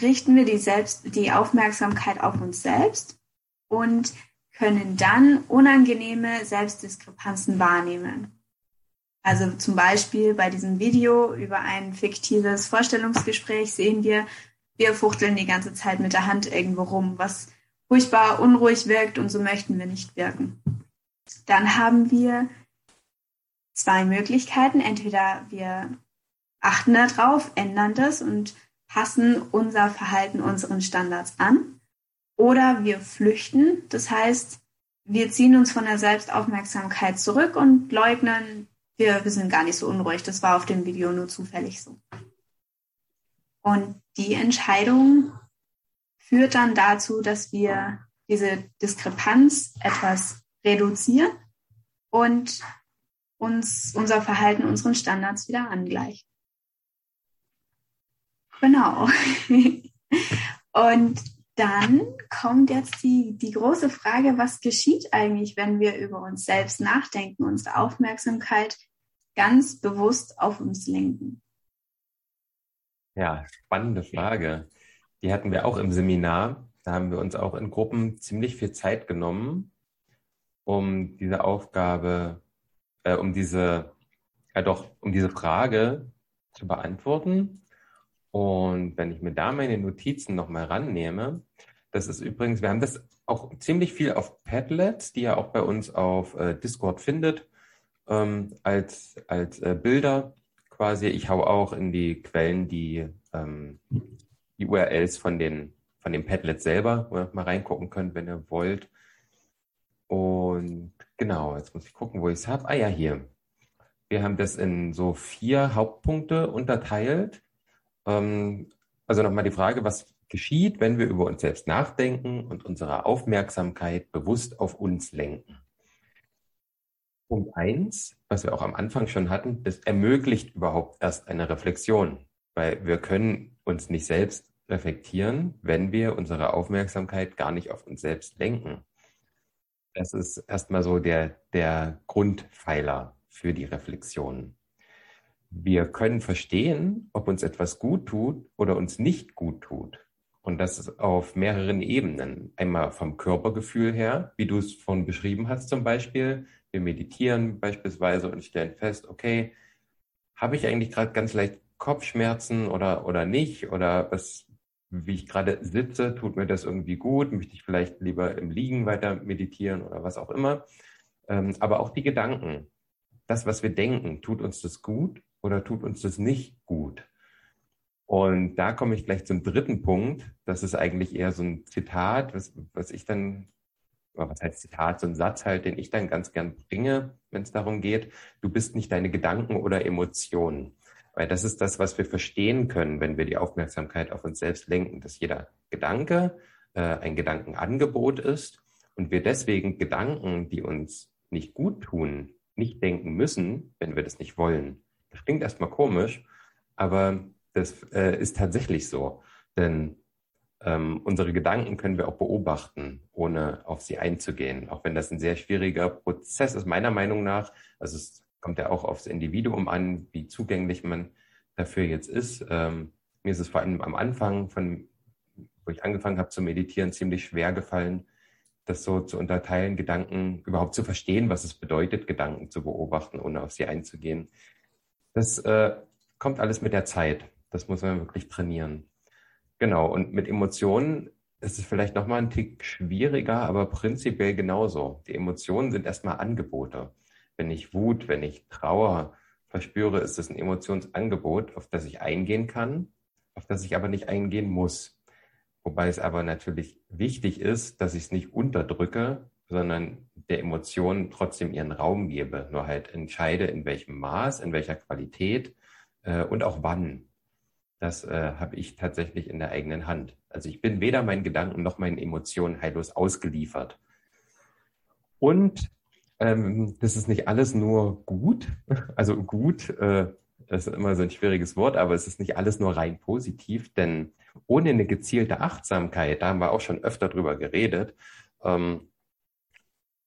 richten wir die, selbst, die Aufmerksamkeit auf uns selbst und können dann unangenehme Selbstdiskrepanzen wahrnehmen. Also zum Beispiel bei diesem Video über ein fiktives Vorstellungsgespräch sehen wir, wir fuchteln die ganze Zeit mit der Hand irgendwo rum, was furchtbar unruhig wirkt und so möchten wir nicht wirken. Dann haben wir zwei Möglichkeiten. Entweder wir achten darauf, ändern das und passen unser Verhalten unseren Standards an. Oder wir flüchten. Das heißt, wir ziehen uns von der Selbstaufmerksamkeit zurück und leugnen, wir, wir sind gar nicht so unruhig. Das war auf dem Video nur zufällig so. Und die Entscheidung führt dann dazu, dass wir diese Diskrepanz etwas reduzieren und uns unser Verhalten unseren Standards wieder angleichen. Genau. Und dann kommt jetzt die, die große Frage, was geschieht eigentlich, wenn wir über uns selbst nachdenken, unsere Aufmerksamkeit ganz bewusst auf uns lenken? Ja, spannende Frage. Die hatten wir auch im Seminar. Da haben wir uns auch in Gruppen ziemlich viel Zeit genommen, um diese Aufgabe, äh, um diese, ja doch, um diese Frage zu beantworten und wenn ich mir da meine Notizen nochmal rannehme, das ist übrigens, wir haben das auch ziemlich viel auf Padlets, die ihr auch bei uns auf äh, Discord findet, ähm, als, als äh, Bilder quasi. Ich hau auch in die Quellen die, ähm, die URLs von den, von den Padlets selber, wo ihr mal reingucken könnt, wenn ihr wollt. Und genau, jetzt muss ich gucken, wo ich es habe. Ah ja, hier. Wir haben das in so vier Hauptpunkte unterteilt. Ähm, also nochmal die Frage, was geschieht, wenn wir über uns selbst nachdenken und unsere Aufmerksamkeit bewusst auf uns lenken? Punkt eins, was wir auch am Anfang schon hatten, das ermöglicht überhaupt erst eine Reflexion, weil wir können uns nicht selbst reflektieren, wenn wir unsere Aufmerksamkeit gar nicht auf uns selbst lenken. Das ist erstmal so der, der Grundpfeiler für die Reflexion wir können verstehen, ob uns etwas gut tut oder uns nicht gut tut. Und das ist auf mehreren Ebenen. Einmal vom Körpergefühl her, wie du es vorhin beschrieben hast zum Beispiel. Wir meditieren beispielsweise und stellen fest, okay, habe ich eigentlich gerade ganz leicht Kopfschmerzen oder, oder nicht? Oder was, wie ich gerade sitze, tut mir das irgendwie gut? Möchte ich vielleicht lieber im Liegen weiter meditieren oder was auch immer? Ähm, aber auch die Gedanken. Das, was wir denken, tut uns das gut oder tut uns das nicht gut? Und da komme ich gleich zum dritten Punkt. Das ist eigentlich eher so ein Zitat, was, was ich dann, was heißt Zitat, so ein Satz halt, den ich dann ganz gern bringe, wenn es darum geht, du bist nicht deine Gedanken oder Emotionen. Weil das ist das, was wir verstehen können, wenn wir die Aufmerksamkeit auf uns selbst lenken, dass jeder Gedanke äh, ein Gedankenangebot ist und wir deswegen Gedanken, die uns nicht gut tun, nicht denken müssen, wenn wir das nicht wollen. Das klingt erstmal komisch, aber das äh, ist tatsächlich so. Denn ähm, unsere Gedanken können wir auch beobachten, ohne auf sie einzugehen. Auch wenn das ein sehr schwieriger Prozess ist, meiner Meinung nach. Also es kommt ja auch aufs Individuum an, wie zugänglich man dafür jetzt ist. Ähm, mir ist es vor allem am Anfang, von, wo ich angefangen habe zu meditieren, ziemlich schwer gefallen, das so zu unterteilen, Gedanken überhaupt zu verstehen, was es bedeutet, Gedanken zu beobachten, ohne auf sie einzugehen. Das äh, kommt alles mit der Zeit. Das muss man wirklich trainieren. Genau. Und mit Emotionen ist es vielleicht nochmal ein Tick schwieriger, aber prinzipiell genauso. Die Emotionen sind erstmal Angebote. Wenn ich Wut, wenn ich Trauer verspüre, ist es ein Emotionsangebot, auf das ich eingehen kann, auf das ich aber nicht eingehen muss. Wobei es aber natürlich wichtig ist, dass ich es nicht unterdrücke, sondern der Emotion trotzdem ihren Raum gebe, nur halt entscheide, in welchem Maß, in welcher Qualität äh, und auch wann. Das äh, habe ich tatsächlich in der eigenen Hand. Also ich bin weder meinen Gedanken noch meinen Emotionen heillos ausgeliefert. Und ähm, das ist nicht alles nur gut. Also gut, äh, ist immer so ein schwieriges Wort, aber es ist nicht alles nur rein positiv, denn ohne eine gezielte Achtsamkeit, da haben wir auch schon öfter drüber geredet, ähm,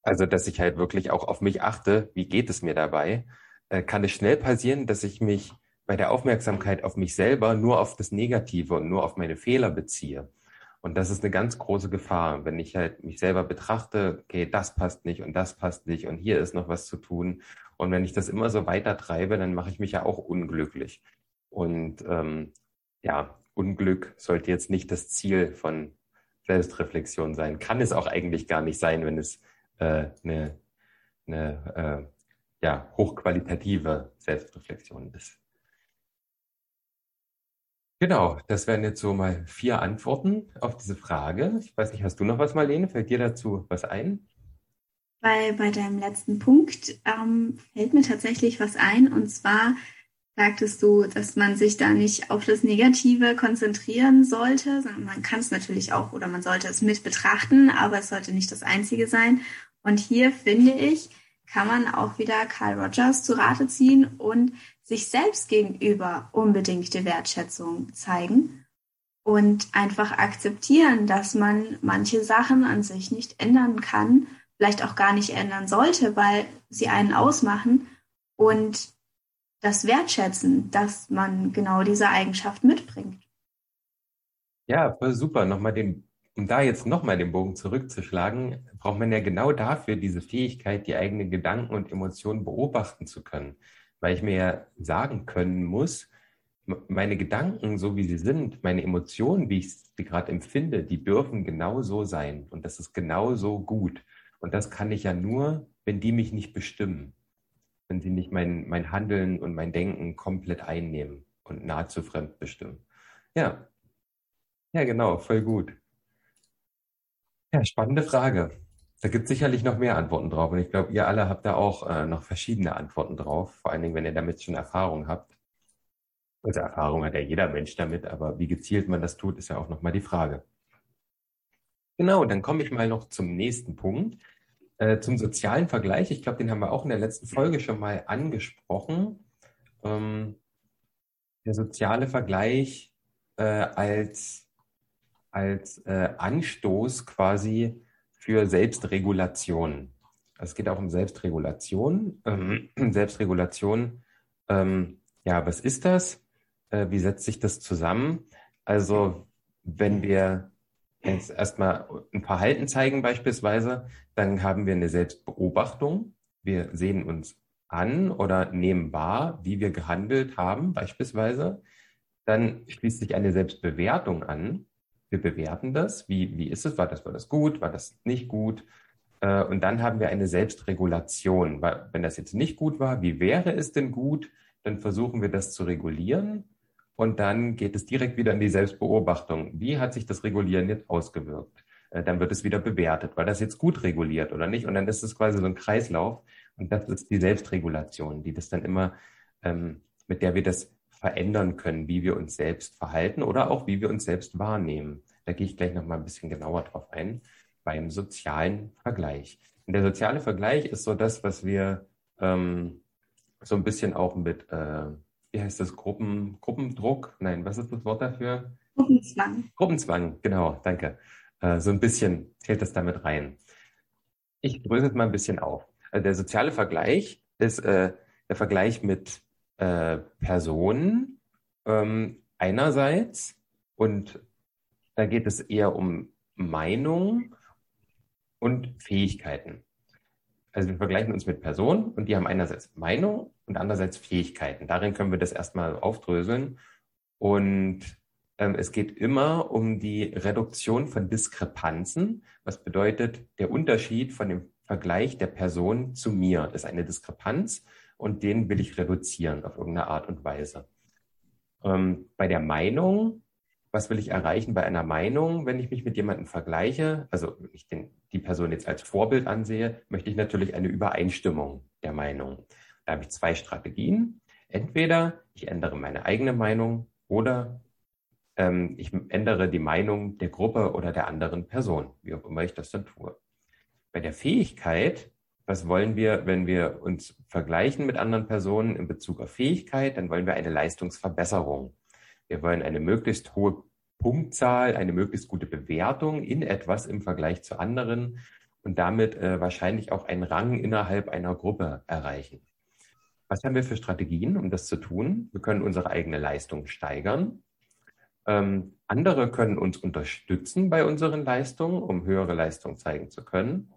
also, dass ich halt wirklich auch auf mich achte, wie geht es mir dabei, äh, kann es schnell passieren, dass ich mich bei der Aufmerksamkeit auf mich selber nur auf das Negative und nur auf meine Fehler beziehe. Und das ist eine ganz große Gefahr, wenn ich halt mich selber betrachte, okay, das passt nicht und das passt nicht und hier ist noch was zu tun. Und wenn ich das immer so weiter treibe, dann mache ich mich ja auch unglücklich. Und ähm, ja, Unglück sollte jetzt nicht das Ziel von Selbstreflexion sein. Kann es auch eigentlich gar nicht sein, wenn es äh, eine, eine äh, ja, hochqualitative Selbstreflexion ist. Genau, das wären jetzt so mal vier Antworten auf diese Frage. Ich weiß nicht, hast du noch was, Marlene? Fällt dir dazu was ein? Bei, bei deinem letzten Punkt ähm, fällt mir tatsächlich was ein. Und zwar sagtest du, dass man sich da nicht auf das Negative konzentrieren sollte, sondern man kann es natürlich auch oder man sollte es mit betrachten, aber es sollte nicht das Einzige sein. Und hier finde ich, kann man auch wieder Carl Rogers zu Rate ziehen und sich selbst gegenüber unbedingte Wertschätzung zeigen und einfach akzeptieren, dass man manche Sachen an sich nicht ändern kann, vielleicht auch gar nicht ändern sollte, weil sie einen ausmachen und das Wertschätzen, dass man genau diese Eigenschaft mitbringt. Ja, super. Nochmal den um da jetzt nochmal den Bogen zurückzuschlagen, braucht man ja genau dafür diese Fähigkeit, die eigenen Gedanken und Emotionen beobachten zu können. Weil ich mir ja sagen können muss, meine Gedanken, so wie sie sind, meine Emotionen, wie ich sie gerade empfinde, die dürfen genau so sein. Und das ist genau so gut. Und das kann ich ja nur, wenn die mich nicht bestimmen. Wenn sie nicht mein, mein Handeln und mein Denken komplett einnehmen und nahezu fremd bestimmen. Ja. Ja, genau, voll gut. Ja, spannende Frage. Da gibt es sicherlich noch mehr Antworten drauf. Und ich glaube, ihr alle habt da auch äh, noch verschiedene Antworten drauf. Vor allen Dingen, wenn ihr damit schon Erfahrung habt. Also Erfahrung hat ja jeder Mensch damit, aber wie gezielt man das tut, ist ja auch nochmal die Frage. Genau, dann komme ich mal noch zum nächsten Punkt. Äh, zum sozialen Vergleich. Ich glaube, den haben wir auch in der letzten Folge schon mal angesprochen. Ähm, der soziale Vergleich äh, als als äh, Anstoß quasi für Selbstregulation. Es geht auch um Selbstregulation. Ähm, Selbstregulation, ähm, ja, was ist das? Äh, wie setzt sich das zusammen? Also, wenn wir jetzt erstmal ein Verhalten zeigen beispielsweise, dann haben wir eine Selbstbeobachtung. Wir sehen uns an oder nehmen wahr, wie wir gehandelt haben beispielsweise. Dann schließt sich eine Selbstbewertung an wir bewerten das. Wie, wie ist es? War das, war das gut? War das nicht gut? Äh, und dann haben wir eine Selbstregulation. Wenn das jetzt nicht gut war, wie wäre es denn gut? Dann versuchen wir das zu regulieren. Und dann geht es direkt wieder in die Selbstbeobachtung. Wie hat sich das Regulieren jetzt ausgewirkt? Äh, dann wird es wieder bewertet. War das jetzt gut reguliert oder nicht? Und dann ist es quasi so ein Kreislauf. Und das ist die Selbstregulation, die das dann immer, ähm, mit der wir das verändern können, wie wir uns selbst verhalten oder auch wie wir uns selbst wahrnehmen. Da gehe ich gleich noch mal ein bisschen genauer drauf ein beim sozialen Vergleich. Und der soziale Vergleich ist so das, was wir ähm, so ein bisschen auch mit, äh, wie heißt das, Gruppen, Gruppendruck? Nein, was ist das Wort dafür? Gruppenzwang. Gruppenzwang, genau, danke. Äh, so ein bisschen zählt das damit rein. Ich dröse es mal ein bisschen auf. Also der soziale Vergleich ist äh, der Vergleich mit äh, Personen ähm, einerseits und da geht es eher um Meinung und Fähigkeiten. Also wir vergleichen uns mit Personen und die haben einerseits Meinung und andererseits Fähigkeiten. Darin können wir das erstmal aufdröseln. Und ähm, es geht immer um die Reduktion von Diskrepanzen, was bedeutet der Unterschied von dem Vergleich der Person zu mir. Ist eine Diskrepanz und den will ich reduzieren auf irgendeine Art und Weise. Ähm, bei der Meinung, was will ich erreichen bei einer Meinung, wenn ich mich mit jemandem vergleiche, also wenn ich den, die Person jetzt als Vorbild ansehe, möchte ich natürlich eine Übereinstimmung der Meinung. Da habe ich zwei Strategien. Entweder ich ändere meine eigene Meinung oder ähm, ich ändere die Meinung der Gruppe oder der anderen Person, wie auch immer ich das dann tue. Bei der Fähigkeit was wollen wir, wenn wir uns vergleichen mit anderen Personen in Bezug auf Fähigkeit, dann wollen wir eine Leistungsverbesserung. Wir wollen eine möglichst hohe Punktzahl, eine möglichst gute Bewertung in etwas im Vergleich zu anderen und damit äh, wahrscheinlich auch einen Rang innerhalb einer Gruppe erreichen. Was haben wir für Strategien, um das zu tun? Wir können unsere eigene Leistung steigern. Ähm, andere können uns unterstützen bei unseren Leistungen, um höhere Leistungen zeigen zu können.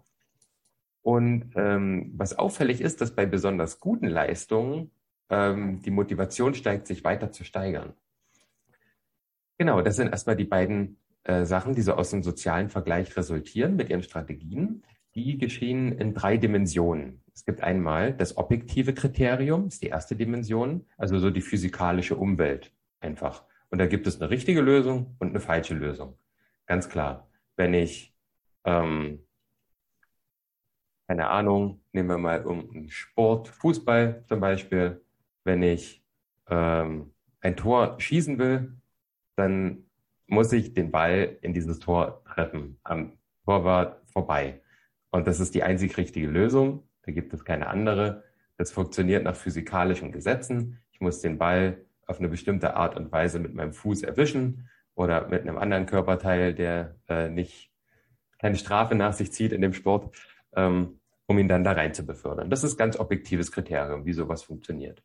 Und ähm, was auffällig ist, dass bei besonders guten Leistungen ähm, die Motivation steigt, sich weiter zu steigern. Genau, das sind erstmal die beiden äh, Sachen, die so aus dem sozialen Vergleich resultieren mit ihren Strategien. Die geschehen in drei Dimensionen. Es gibt einmal das objektive Kriterium, ist die erste Dimension, also so die physikalische Umwelt einfach. Und da gibt es eine richtige Lösung und eine falsche Lösung. Ganz klar. Wenn ich, ähm, keine Ahnung, nehmen wir mal um Sport, Fußball zum Beispiel, wenn ich ähm, ein Tor schießen will, dann muss ich den Ball in dieses Tor treffen, am Torwart vorbei. Und das ist die einzig richtige Lösung. Da gibt es keine andere. Das funktioniert nach physikalischen Gesetzen. Ich muss den Ball auf eine bestimmte Art und Weise mit meinem Fuß erwischen oder mit einem anderen Körperteil, der äh, nicht keine Strafe nach sich zieht in dem Sport, ähm, um ihn dann da rein zu befördern. Das ist ganz objektives Kriterium, wie sowas funktioniert.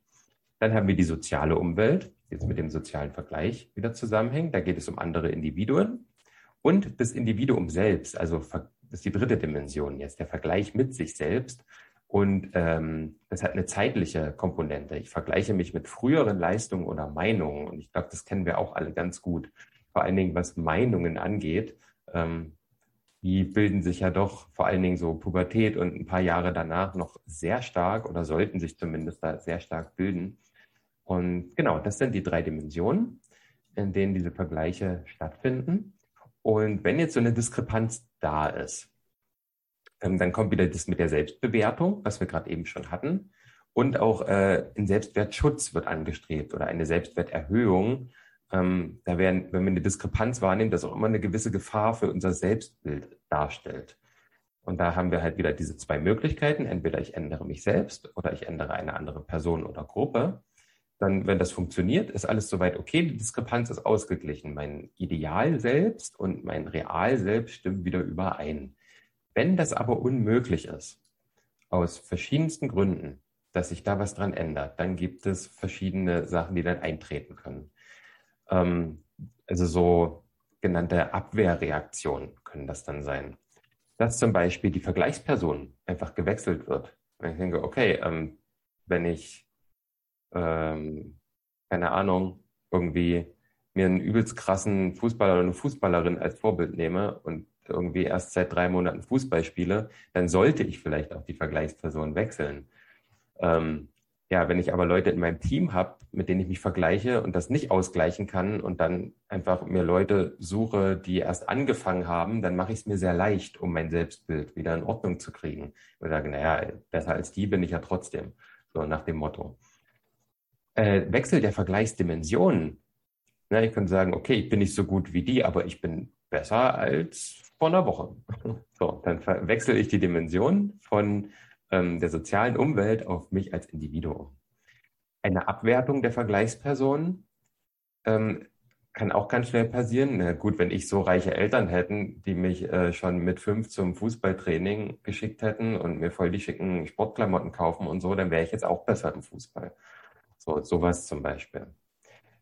Dann haben wir die soziale Umwelt, jetzt mit dem sozialen Vergleich wieder zusammenhängt. Da geht es um andere Individuen und das Individuum selbst, also das ist die dritte Dimension jetzt, der Vergleich mit sich selbst. Und ähm, das hat eine zeitliche Komponente. Ich vergleiche mich mit früheren Leistungen oder Meinungen. Und ich glaube, das kennen wir auch alle ganz gut. Vor allen Dingen, was Meinungen angeht. Ähm, die bilden sich ja doch vor allen Dingen so Pubertät und ein paar Jahre danach noch sehr stark oder sollten sich zumindest da sehr stark bilden. Und genau, das sind die drei Dimensionen, in denen diese Vergleiche stattfinden. Und wenn jetzt so eine Diskrepanz da ist, ähm, dann kommt wieder das mit der Selbstbewertung, was wir gerade eben schon hatten. Und auch äh, ein Selbstwertschutz wird angestrebt oder eine Selbstwerterhöhung. Ähm, da werden, wenn wir eine Diskrepanz wahrnehmen, das auch immer eine gewisse Gefahr für unser Selbstbild darstellt. Und da haben wir halt wieder diese zwei Möglichkeiten. Entweder ich ändere mich selbst oder ich ändere eine andere Person oder Gruppe dann, wenn das funktioniert, ist alles soweit okay, die Diskrepanz ist ausgeglichen. Mein Ideal selbst und mein Real selbst stimmen wieder überein. Wenn das aber unmöglich ist, aus verschiedensten Gründen, dass sich da was dran ändert, dann gibt es verschiedene Sachen, die dann eintreten können. Ähm, also so genannte Abwehrreaktionen können das dann sein. Dass zum Beispiel die Vergleichsperson einfach gewechselt wird. Wenn ich denke, okay, ähm, wenn ich ähm, keine Ahnung, irgendwie mir einen übelst krassen Fußballer oder eine Fußballerin als Vorbild nehme und irgendwie erst seit drei Monaten Fußball spiele, dann sollte ich vielleicht auch die Vergleichsperson wechseln. Ähm, ja, wenn ich aber Leute in meinem Team habe, mit denen ich mich vergleiche und das nicht ausgleichen kann und dann einfach mir Leute suche, die erst angefangen haben, dann mache ich es mir sehr leicht, um mein Selbstbild wieder in Ordnung zu kriegen. Ich sage, naja, besser als die bin ich ja trotzdem. So nach dem Motto äh, Wechsel der Vergleichsdimensionen. Na, ich könnte sagen, okay, ich bin nicht so gut wie die, aber ich bin besser als vor einer Woche. So, dann wechsle ich die Dimension von ähm, der sozialen Umwelt auf mich als Individuum. Eine Abwertung der Vergleichspersonen ähm, kann auch ganz schnell passieren. Na gut, wenn ich so reiche Eltern hätten, die mich äh, schon mit fünf zum Fußballtraining geschickt hätten und mir voll die schicken Sportklamotten kaufen und so, dann wäre ich jetzt auch besser im Fußball. So, sowas zum Beispiel.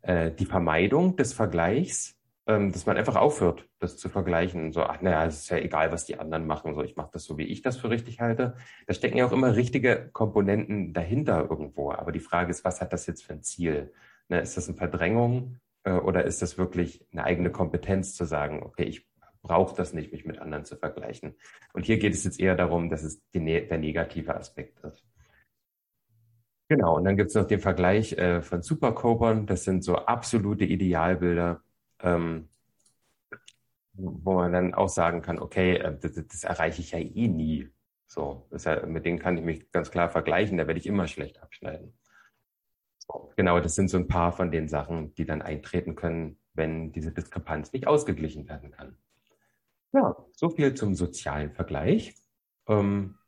Äh, die Vermeidung des Vergleichs, ähm, dass man einfach aufhört, das zu vergleichen. So, ach naja, es ist ja egal, was die anderen machen. So, ich mache das so, wie ich das für richtig halte. Da stecken ja auch immer richtige Komponenten dahinter irgendwo. Aber die Frage ist, was hat das jetzt für ein Ziel? Ne, ist das eine Verdrängung äh, oder ist das wirklich eine eigene Kompetenz zu sagen, okay, ich brauche das nicht, mich mit anderen zu vergleichen. Und hier geht es jetzt eher darum, dass es die, der negative Aspekt ist. Genau, und dann gibt es noch den Vergleich äh, von Supercopern. Das sind so absolute Idealbilder, ähm, wo man dann auch sagen kann, okay, äh, das, das, erreiche ich ja eh nie. So, ja, mit denen kann ich mich ganz klar vergleichen, da werde ich immer schlecht abschneiden. So, genau, das sind so ein paar von den Sachen, die dann eintreten können, wenn diese Diskrepanz nicht ausgeglichen werden kann. Ja, so viel zum sozialen Vergleich. Ähm,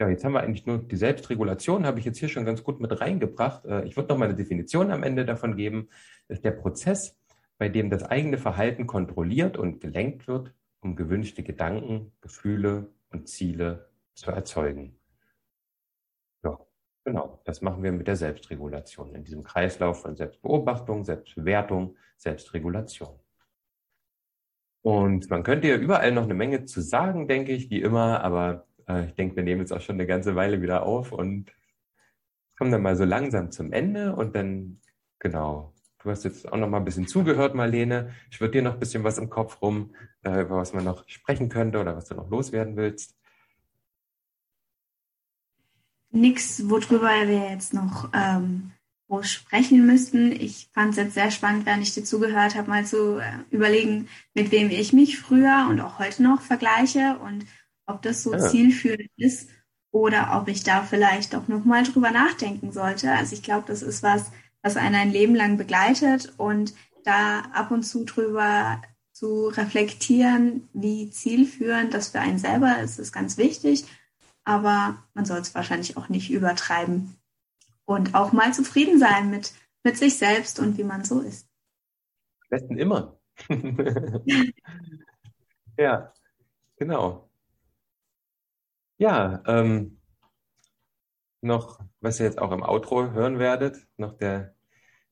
ja, jetzt haben wir eigentlich nur die Selbstregulation, habe ich jetzt hier schon ganz gut mit reingebracht. Äh, ich würde noch mal eine Definition am Ende davon geben. Das ist der Prozess, bei dem das eigene Verhalten kontrolliert und gelenkt wird, um gewünschte Gedanken, Gefühle und Ziele zu erzeugen. Ja, Genau, das machen wir mit der Selbstregulation, in diesem Kreislauf von Selbstbeobachtung, Selbstbewertung, Selbstregulation. Und man könnte ja überall noch eine Menge zu sagen, denke ich, wie immer, aber äh, ich denke, wir nehmen jetzt auch schon eine ganze Weile wieder auf und kommen dann mal so langsam zum Ende und dann, genau, du hast jetzt auch noch mal ein bisschen zugehört, Marlene. Ich würde dir noch ein bisschen was im Kopf rum, äh, über was man noch sprechen könnte oder was du noch loswerden willst. Nichts, worüber wir jetzt noch ähm, groß sprechen müssten. Ich fand es jetzt sehr spannend, während ich dir zugehört habe, mal zu äh, überlegen, mit wem ich mich früher und auch heute noch vergleiche und ob das so ja. zielführend ist oder ob ich da vielleicht auch noch mal drüber nachdenken sollte. Also ich glaube, das ist was, was einen ein Leben lang begleitet und da ab und zu drüber zu reflektieren, wie zielführend das für einen selber ist, ist ganz wichtig. Aber man soll es wahrscheinlich auch nicht übertreiben und auch mal zufrieden sein mit, mit sich selbst und wie man so ist. Besten immer. ja, genau. Ja, ähm, noch, was ihr jetzt auch im Outro hören werdet, noch der,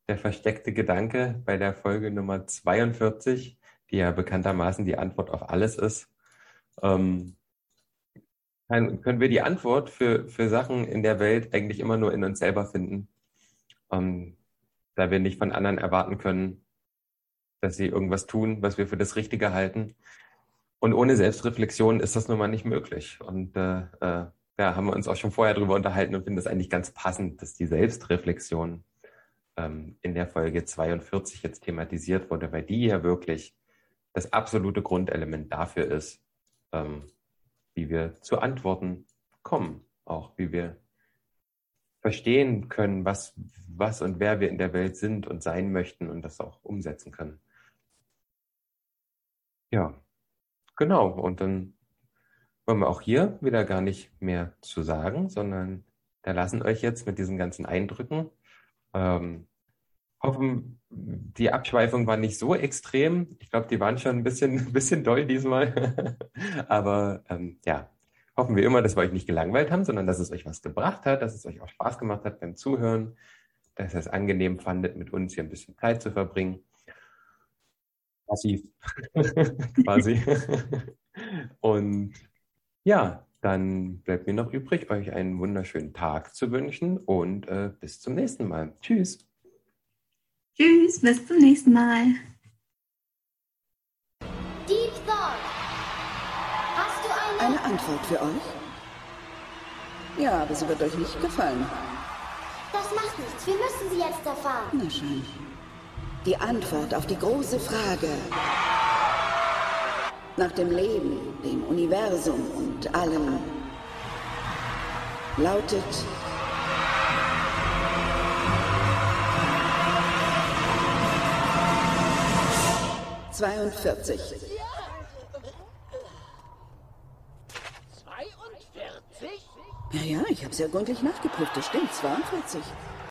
der versteckte Gedanke bei der Folge Nummer 42, die ja bekanntermaßen die Antwort auf alles ist. Ähm, können wir die Antwort für, für Sachen in der Welt eigentlich immer nur in uns selber finden, ähm, da wir nicht von anderen erwarten können, dass sie irgendwas tun, was wir für das Richtige halten. Und ohne Selbstreflexion ist das nun mal nicht möglich. Und äh, äh, da haben wir uns auch schon vorher drüber unterhalten und finden das eigentlich ganz passend, dass die Selbstreflexion ähm, in der Folge 42 jetzt thematisiert wurde, weil die ja wirklich das absolute Grundelement dafür ist, ähm, wie wir zu Antworten kommen, auch wie wir verstehen können, was, was und wer wir in der Welt sind und sein möchten und das auch umsetzen können. Ja, genau. Und dann wollen wir auch hier wieder gar nicht mehr zu sagen, sondern da lassen euch jetzt mit diesen ganzen Eindrücken. Ähm, hoffen, die Abschweifung war nicht so extrem. Ich glaube, die waren schon ein bisschen, bisschen doll diesmal. Aber ähm, ja, hoffen wir immer, dass wir euch nicht gelangweilt haben, sondern dass es euch was gebracht hat, dass es euch auch Spaß gemacht hat beim Zuhören, dass ihr es angenehm fandet, mit uns hier ein bisschen Zeit zu verbringen. Passiv. Quasi. Und ja, dann bleibt mir noch übrig, euch einen wunderschönen Tag zu wünschen und äh, bis zum nächsten Mal. Tschüss. Tschüss, bis zum nächsten Mal. Deep Thought. Hast du eine... Eine Antwort für euch? Ja, aber sie wird euch nicht gefallen. Das macht nichts. Wir müssen sie jetzt erfahren. Na schön. Die Antwort auf die große Frage nach dem Leben, dem Universum und allem lautet 42. 42? Ja, ja, ich habe sehr gründlich nachgeprüft. Das stimmt, 42.